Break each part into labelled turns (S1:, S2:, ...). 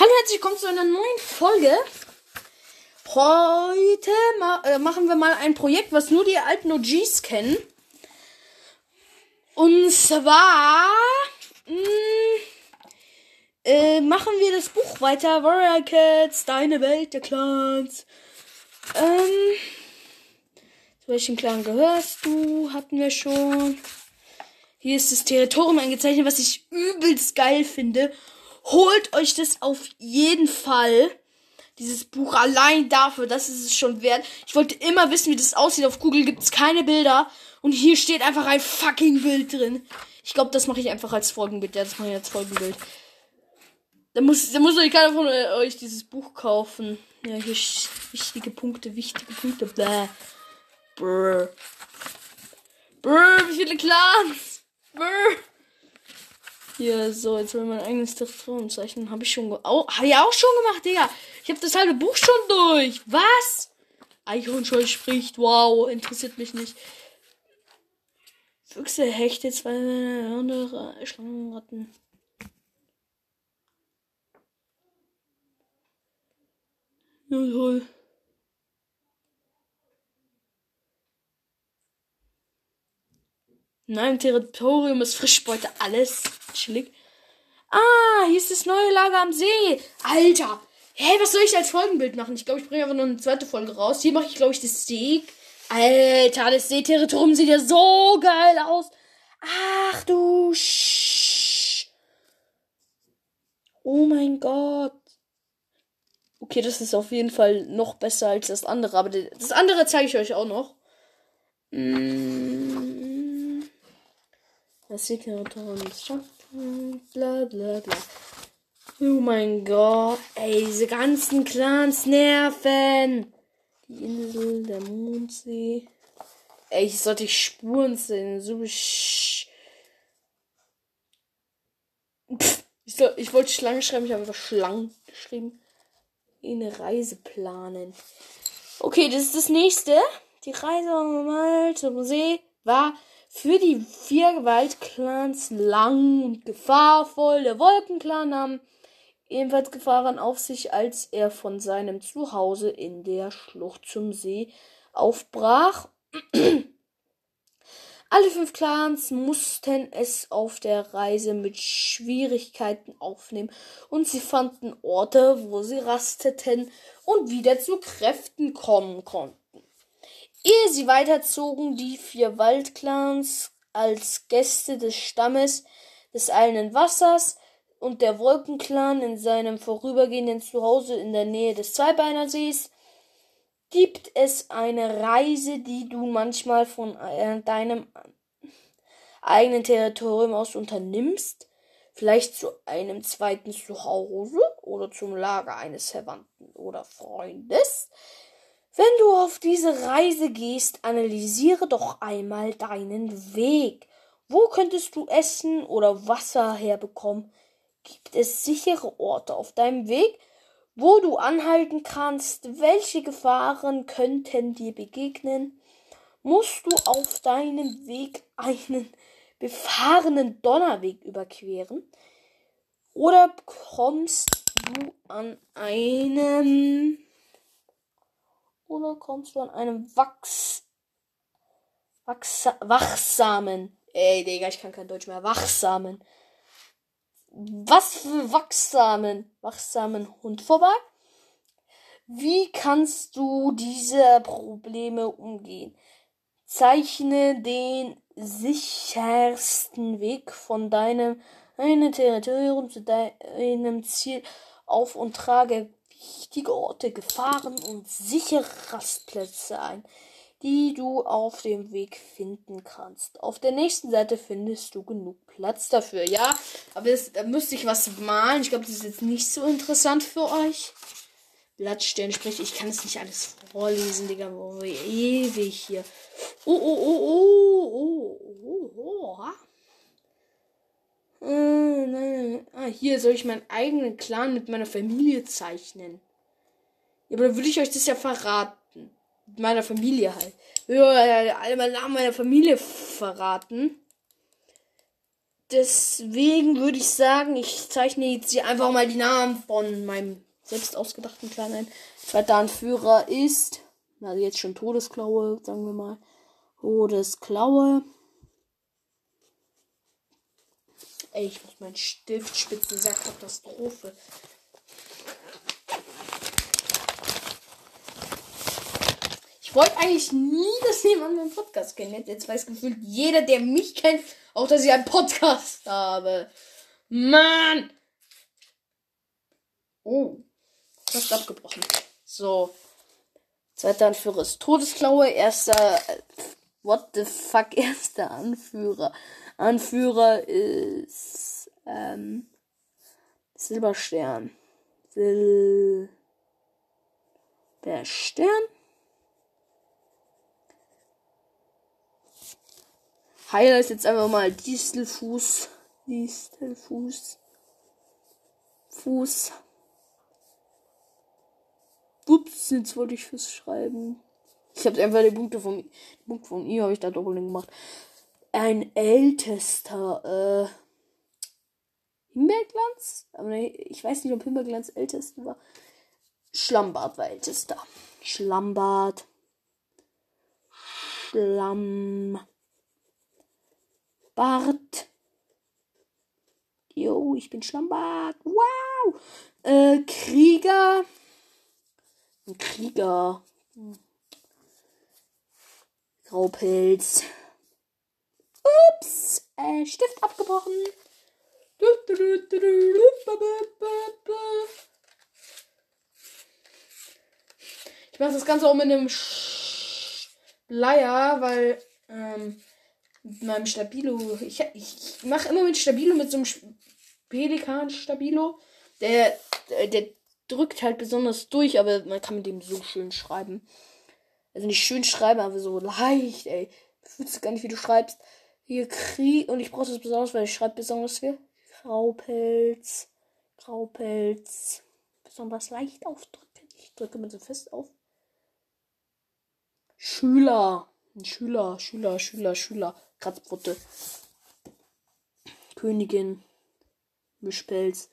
S1: Hallo, herzlich willkommen zu einer neuen Folge. Heute ma äh, machen wir mal ein Projekt, was nur die alten OGs kennen. Und zwar mh, äh, machen wir das Buch weiter. Warrior Cats, Deine Welt der Clans. Ähm, zu welchem Clan gehörst du? Hatten wir schon. Hier ist das Territorium eingezeichnet, was ich übelst geil finde. Holt euch das auf jeden Fall. Dieses Buch allein dafür, das ist es schon wert. Ich wollte immer wissen, wie das aussieht. Auf Google gibt es keine Bilder. Und hier steht einfach ein fucking Bild drin. Ich glaube, das mache ich einfach als Folgenbild. Ja, das mache ich als Folgenbild. Da muss, da muss euch keiner von euch dieses Buch kaufen. Ja, hier wichtige Punkte, wichtige Punkte. Bläh. Brr. Brr, wie viele Clans? Brr. Hier, so, jetzt will mein eigenes Territorium zeichnen. Habe ich schon. Oh, habe ich auch schon gemacht, Digga. Ich habe das halbe Buch schon durch. Was? Eichhornscheu spricht. Wow, interessiert mich nicht. Füchse, Hechte, zwei Hunde, Schlangenratten. Ja, toll. Nein, Territorium ist Frischbeute, alles chillig. Ah, hier ist das neue Lager am See. Alter. Hey, was soll ich als Folgenbild machen? Ich glaube, ich bringe einfach noch eine zweite Folge raus. Hier mache ich, glaube ich, das Steak. Alter, das Seeterritorium sieht ja so geil aus. Ach du Sch. Oh mein Gott. Okay, das ist auf jeden Fall noch besser als das andere. Aber das andere zeige ich euch auch noch. Mm. Das Seeterritorium ist schon. Bla bla bla. Oh mein Gott. Ey, diese ganzen Clans nerven. Die Insel, der Mondsee. Ey, ich sollte ich Spuren sehen. So Pff. Ich, soll, ich wollte Schlangen schreiben, ich habe einfach Schlangen geschrieben. Eine Reise planen. Okay, das ist das nächste. Die Reise mal zum See war für die vier Waldclans lang und gefahrvoll. Der Wolkenclan nahm ebenfalls Gefahren auf sich, als er von seinem Zuhause in der Schlucht zum See aufbrach. Alle fünf Clans mussten es auf der Reise mit Schwierigkeiten aufnehmen und sie fanden Orte, wo sie rasteten und wieder zu Kräften kommen konnten. Ehe sie weiterzogen, die vier Waldclans als Gäste des Stammes des Eilenden Wassers und der Wolkenclan in seinem vorübergehenden Zuhause in der Nähe des Zweibeinersees, gibt es eine Reise, die du manchmal von äh, deinem eigenen Territorium aus unternimmst, vielleicht zu einem zweiten Zuhause oder zum Lager eines Verwandten oder Freundes. Wenn du auf diese Reise gehst, analysiere doch einmal deinen Weg. Wo könntest du Essen oder Wasser herbekommen? Gibt es sichere Orte auf deinem Weg, wo du anhalten kannst? Welche Gefahren könnten dir begegnen? Musst du auf deinem Weg einen befahrenen Donnerweg überqueren? Oder kommst du an einem oder kommst du an einem Wachs, Wachs wachsamen, ey Digga, ich kann kein Deutsch mehr, wachsamen was für wachsamen, wachsamen Hund vorbei? Wie kannst du diese Probleme umgehen? Zeichne den sichersten Weg von deinem einem Territorium zu deinem Ziel auf und trage wichtige Orte, Gefahren und sichere Rastplätze ein die du auf dem Weg finden kannst. Auf der nächsten Seite findest du genug Platz dafür. Ja, aber das, da müsste ich was malen. Ich glaube, das ist jetzt nicht so interessant für euch. Blattstern spricht, ich kann es nicht alles vorlesen, Digga. Oh, ewig hier. Oh, oh, oh, oh, oh, oh, oh. Äh, nein, Ah, hier soll ich meinen eigenen Clan mit meiner Familie zeichnen. Ja, aber dann würde ich euch das ja verraten meiner Familie halt. Ja, alle meinen Namen meiner Familie verraten. deswegen würde ich sagen, ich zeichne jetzt hier einfach mal die Namen von meinem selbst ausgedachten Clan ein. Zweiter Anführer ist, also jetzt schon Todesklaue, sagen wir mal. Todesklaue. Ey, ich muss meinen Stift spitzen, ist ja Katastrophe. Ich wollte eigentlich nie, dass jemand meinen Podcast kennt. Jetzt weiß gefühlt jeder, der mich kennt, auch dass ich einen Podcast habe. Mann! Oh. Fast abgebrochen. So. Zweiter Anführer ist Todesklaue. Erster. What the fuck? Erster Anführer. Anführer ist. Ähm, Silberstern. Silberstern. Heiler ist jetzt einfach mal Distelfuß. Distelfuß. Fuß. Ups, jetzt wollte ich fürs Schreiben. Ich habe einfach die Punkte von, die Punkte von ihm habe ich da doppelt gemacht. Ein ältester, äh, Himbeerglanz? Ich weiß nicht, ob Himbeerglanz ältester war. Schlammbart war ältester. Schlammbart. Schlamm. Bart. Jo, ich bin Schlammbart. Wow. Äh, Krieger. Krieger. Graupelz. Ups. Äh, Stift abgebrochen. Ich mache das Ganze auch mit einem Bleier, weil ähm, mit meinem Stabilo. Ich, ich mache immer mit Stabilo, mit so einem Pelikan-Stabilo. Der, der, der drückt halt besonders durch, aber man kann mit dem so schön schreiben. Also nicht schön schreiben, aber so leicht, ey. Du fühlst gar nicht, wie du schreibst. Hier Krieg. Und ich brauche das besonders, weil ich schreibe besonders viel. Graupelz. Graupelz. Besonders leicht aufdrücken. Ich drücke mir so fest auf. Schüler. Schüler, Schüler, Schüler, Schüler. Kratzpfote. Königin. Mischpelz.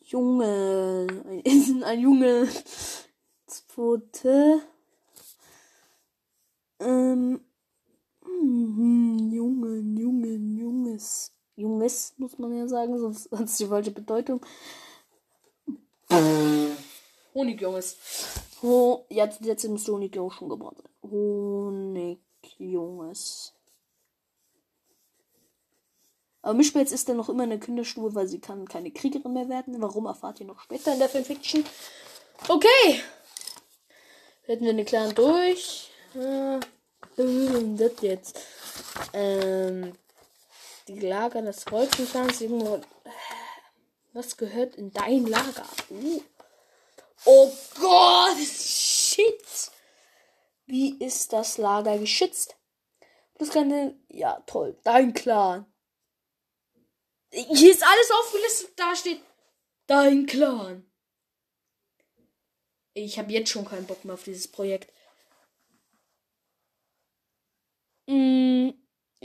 S1: Junge. Ein, ein Junge. Pfote. Ähm. Mm, Junge, Junge, Junges. Junges, muss man ja sagen, sonst hat es die falsche Bedeutung. Honigjunges. Oh, jetzt, jetzt müsste Honigjunge schon geboren sein. Honigjunges. Aber Mischpelz ist dann noch immer in der Kinderstube, weil sie kann keine Kriegerin mehr werden. Warum erfahrt ihr noch später in der Fanfiction? Okay. Hätten wir den Clan durch. Das jetzt. Ähm, die Lager des Wolkenclans. Was gehört in dein Lager? Uh. Oh Gott! Shit! Wie ist das Lager geschützt? Das kann ja toll. Dein Clan. Hier ist alles aufgelistet. Da steht dein Clan. Ich habe jetzt schon keinen Bock mehr auf dieses Projekt.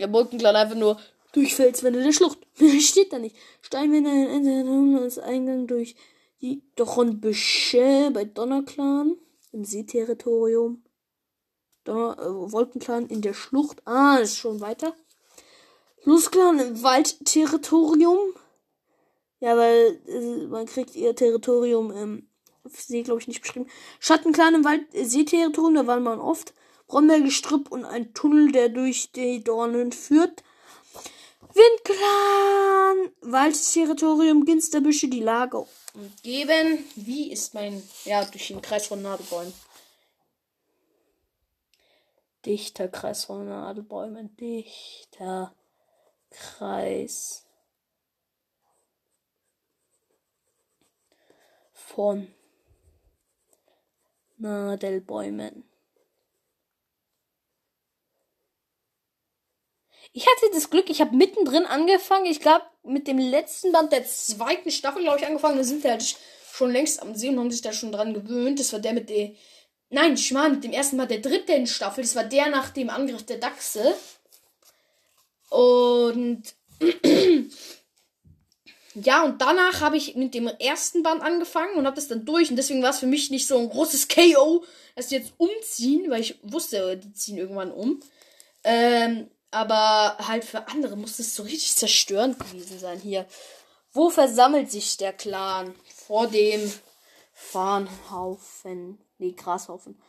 S1: Der Brückenclan einfach nur durch Felswände der Schlucht. steht da nicht. Steinwände als Eingang durch die Dornbüsche bei Donnerclan im Seeterritorium. Donner, äh, Wolkenclan in der Schlucht. Ah, ist schon weiter. Flussclan im Waldterritorium. Ja, weil äh, man kriegt ihr Territorium im See, glaube ich, nicht beschrieben. Schattenclan im Wald äh, Seeterritorium, da waren man oft. Brombeergestrüpp und ein Tunnel, der durch die Dornen führt. Windclan, Waldterritorium, Ginsterbüsche, die Lage umgeben. Wie ist mein, ja, durch den Kreis von Nadelbäumen. Dichter Kreis von Nadelbäumen, dichter. Kreis von Nadelbäumen. Ich hatte das Glück, ich habe mittendrin angefangen. Ich glaube, mit dem letzten Band der zweiten Staffel, glaube ich, angefangen. Da sind wir halt schon längst am See und haben sich da schon dran gewöhnt. Das war der mit der. Nein, Schmarrn, mit dem ersten Mal der dritten Staffel. Das war der nach dem Angriff der Dachse. Und ja, und danach habe ich mit dem ersten Band angefangen und habe das dann durch. Und deswegen war es für mich nicht so ein großes KO, dass die jetzt umziehen, weil ich wusste, die ziehen irgendwann um. Ähm, aber halt für andere muss es so richtig zerstörend gewesen sein hier. Wo versammelt sich der Clan? Vor dem Farnhaufen. Nee, Grashaufen.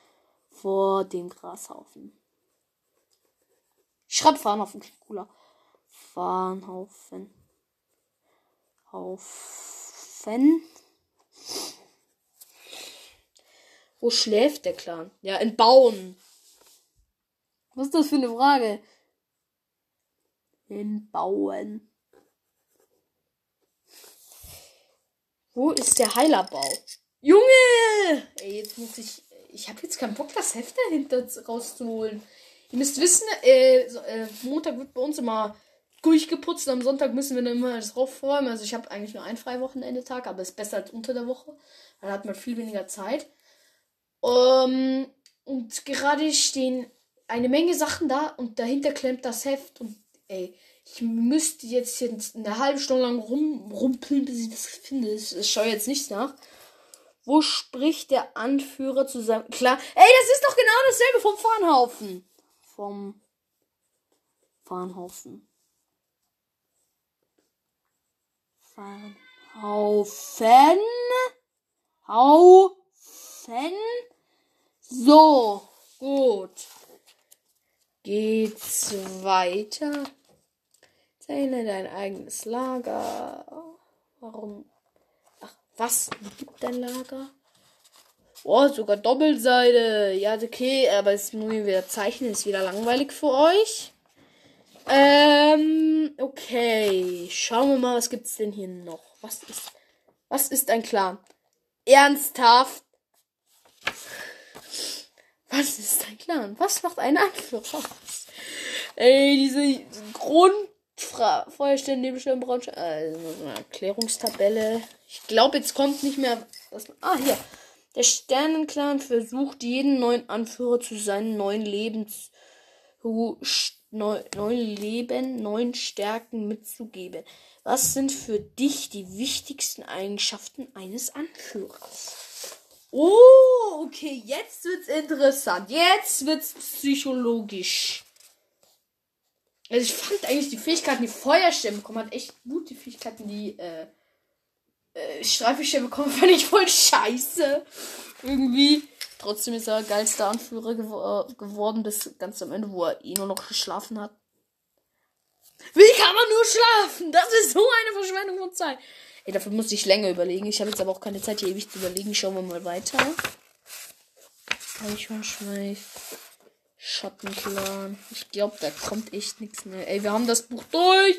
S1: Vor dem Grashaufen. Ich schreibe Farnhaufen, cooler. Farnhaufen. Haufen. Wo schläft der Clan? Ja, in Bauen. Was ist das für eine Frage? In Bauen. Wo ist der Heilerbau? Junge! Ey, jetzt muss ich. Ich habe jetzt keinen Bock, das Heft dahinter rauszuholen. Ihr müsst wissen, äh, äh, Montag wird bei uns immer durchgeputzt. Am Sonntag müssen wir dann immer das raufräumen. Also ich habe eigentlich nur einen Freiwochenende-Tag, aber ist besser als unter der Woche. Dann hat man viel weniger Zeit. Um, ähm, und gerade stehen eine Menge Sachen da und dahinter klemmt das Heft und ey, ich müsste jetzt, jetzt eine halbe Stunde lang rumrumpeln, bis ich das finde. Ich, ich schaue jetzt nichts nach. Wo spricht der Anführer zusammen? Klar. Ey, das ist doch genau dasselbe vom Fahnhaufen. Vom Fahnhaufen. Fahnhaufen. Haufen. So, gut. Geht's weiter? Zähle dein eigenes Lager. Warum? Ach, was? Wie gibt dein Lager? Oh, sogar Doppelseite. Ja, okay, aber es muss wieder zeichnen, ist wieder langweilig für euch. Ähm, okay. Schauen wir mal, was gibt's denn hier noch? Was ist, was ist ein Clan? Ernsthaft? Was ist ein Clan? Was macht ein Anführer? Ey, diese Grund Feuerstellen, Nebelstern, Braunstein. Also eine Erklärungstabelle. Ich glaube, jetzt kommt nicht mehr. Was, ah, hier. Der Sternenclan versucht, jeden neuen Anführer zu seinen neuen Lebens. neuen Leben, neuen Stärken mitzugeben. Was sind für dich die wichtigsten Eigenschaften eines Anführers? Oh, okay, jetzt wird's interessant. Jetzt wird's psychologisch. Also ich fand eigentlich die Fähigkeiten, die Feuerstern bekommen hat, echt gut. Die Fähigkeiten, die äh, äh, Streifenstern bekommen, fand ich voll scheiße. Irgendwie. Trotzdem ist er geilster Anführer gew äh, geworden bis ganz am Ende, wo er eh nur noch geschlafen hat. Wie kann man nur schlafen? Das ist so eine Verschwendung von Zeit. Ey, dafür muss ich länger überlegen. Ich habe jetzt aber auch keine Zeit, hier ewig zu überlegen. Schauen wir mal weiter. Eichhornschweif. Schattenclan. Ich glaube, da kommt echt nichts mehr. Ey, wir haben das Buch durch.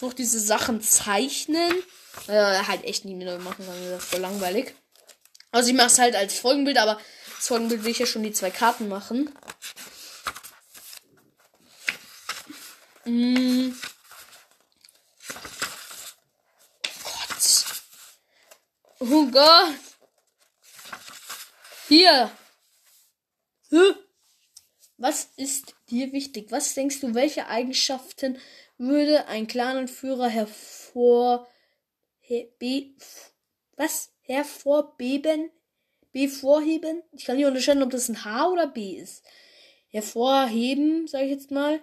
S1: Noch diese Sachen zeichnen. Äh, halt echt nie mehr machen, weil das ist voll langweilig. Also ich mache es halt als Folgenbild, aber das Folgenbild will ich ja schon die zwei Karten machen. Mm. Oh Gott. Hier. Huh? Was ist dir wichtig? Was denkst du, welche Eigenschaften würde ein Clananführer hervor he, be, was hervorbeben bevorheben? Ich kann nicht unterscheiden, ob das ein H oder B ist. Hervorheben, sage ich jetzt mal,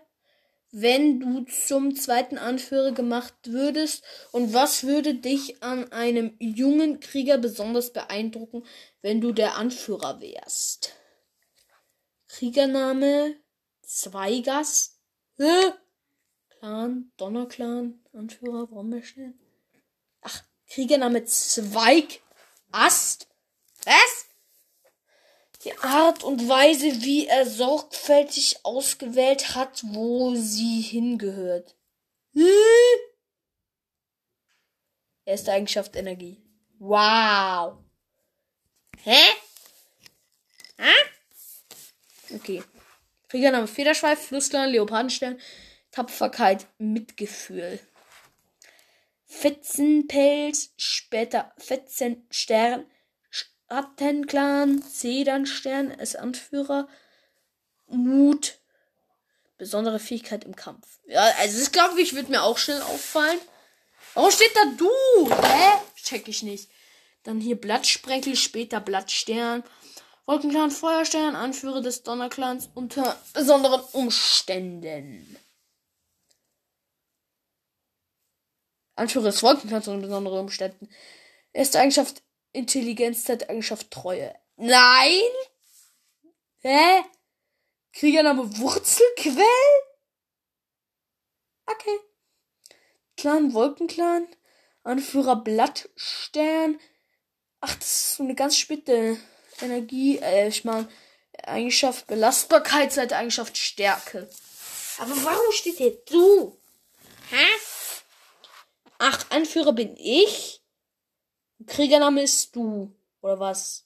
S1: wenn du zum zweiten Anführer gemacht würdest und was würde dich an einem jungen Krieger besonders beeindrucken, wenn du der Anführer wärst? Kriegername Zweigast. Äh? Clan, Donnerclan, Anführer, Brombeerstern. Ach, Kriegername Zweigast. Was? Die Art und Weise, wie er sorgfältig ausgewählt hat, wo sie hingehört. Hm? Erste Eigenschaft Energie. Wow. Hä? Hä? Okay. Kriegername Federschweif, Flussler, Leopardenstern, Tapferkeit, Mitgefühl. Fetzenpelz, später Fetzenstern, Schattenclan, Zedernstern als Anführer, Mut, Besondere Fähigkeit im Kampf. Ja, also das glaube ich, wird mir auch schnell auffallen. Warum steht da du? Hä? Check ich nicht. Dann hier Blattsprenkel, später Blattstern. Wolkenclan Feuerstern, Anführer des Donnerclans unter besonderen Umständen. Anführer des Wolkenclans unter besonderen Umständen. Erste Eigenschaft Intelligenz, zweite Eigenschaft Treue. Nein! Hä? Kriegername Wurzelquell? Okay. Clan Wolkenclan. Anführer Blattstern. Ach, das ist so eine ganz späte Energie. Äh, ich meine, Eigenschaft Belastbarkeit, Seite Eigenschaft Stärke. Aber warum steht hier du? Hä? Ach, Anführer bin ich? Kriegername ist du. Oder was?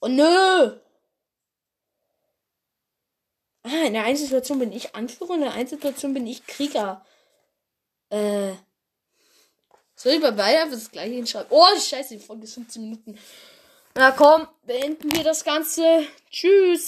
S1: Oh nö! Ah, in der einen Situation bin ich Anführer, in der einen Situation bin ich Krieger. Äh. Soll ich bei beiden einfach das gleiche hinschreiben? Oh, scheiße, die Folge ist 15 Minuten. Na komm, beenden wir das Ganze. Tschüss.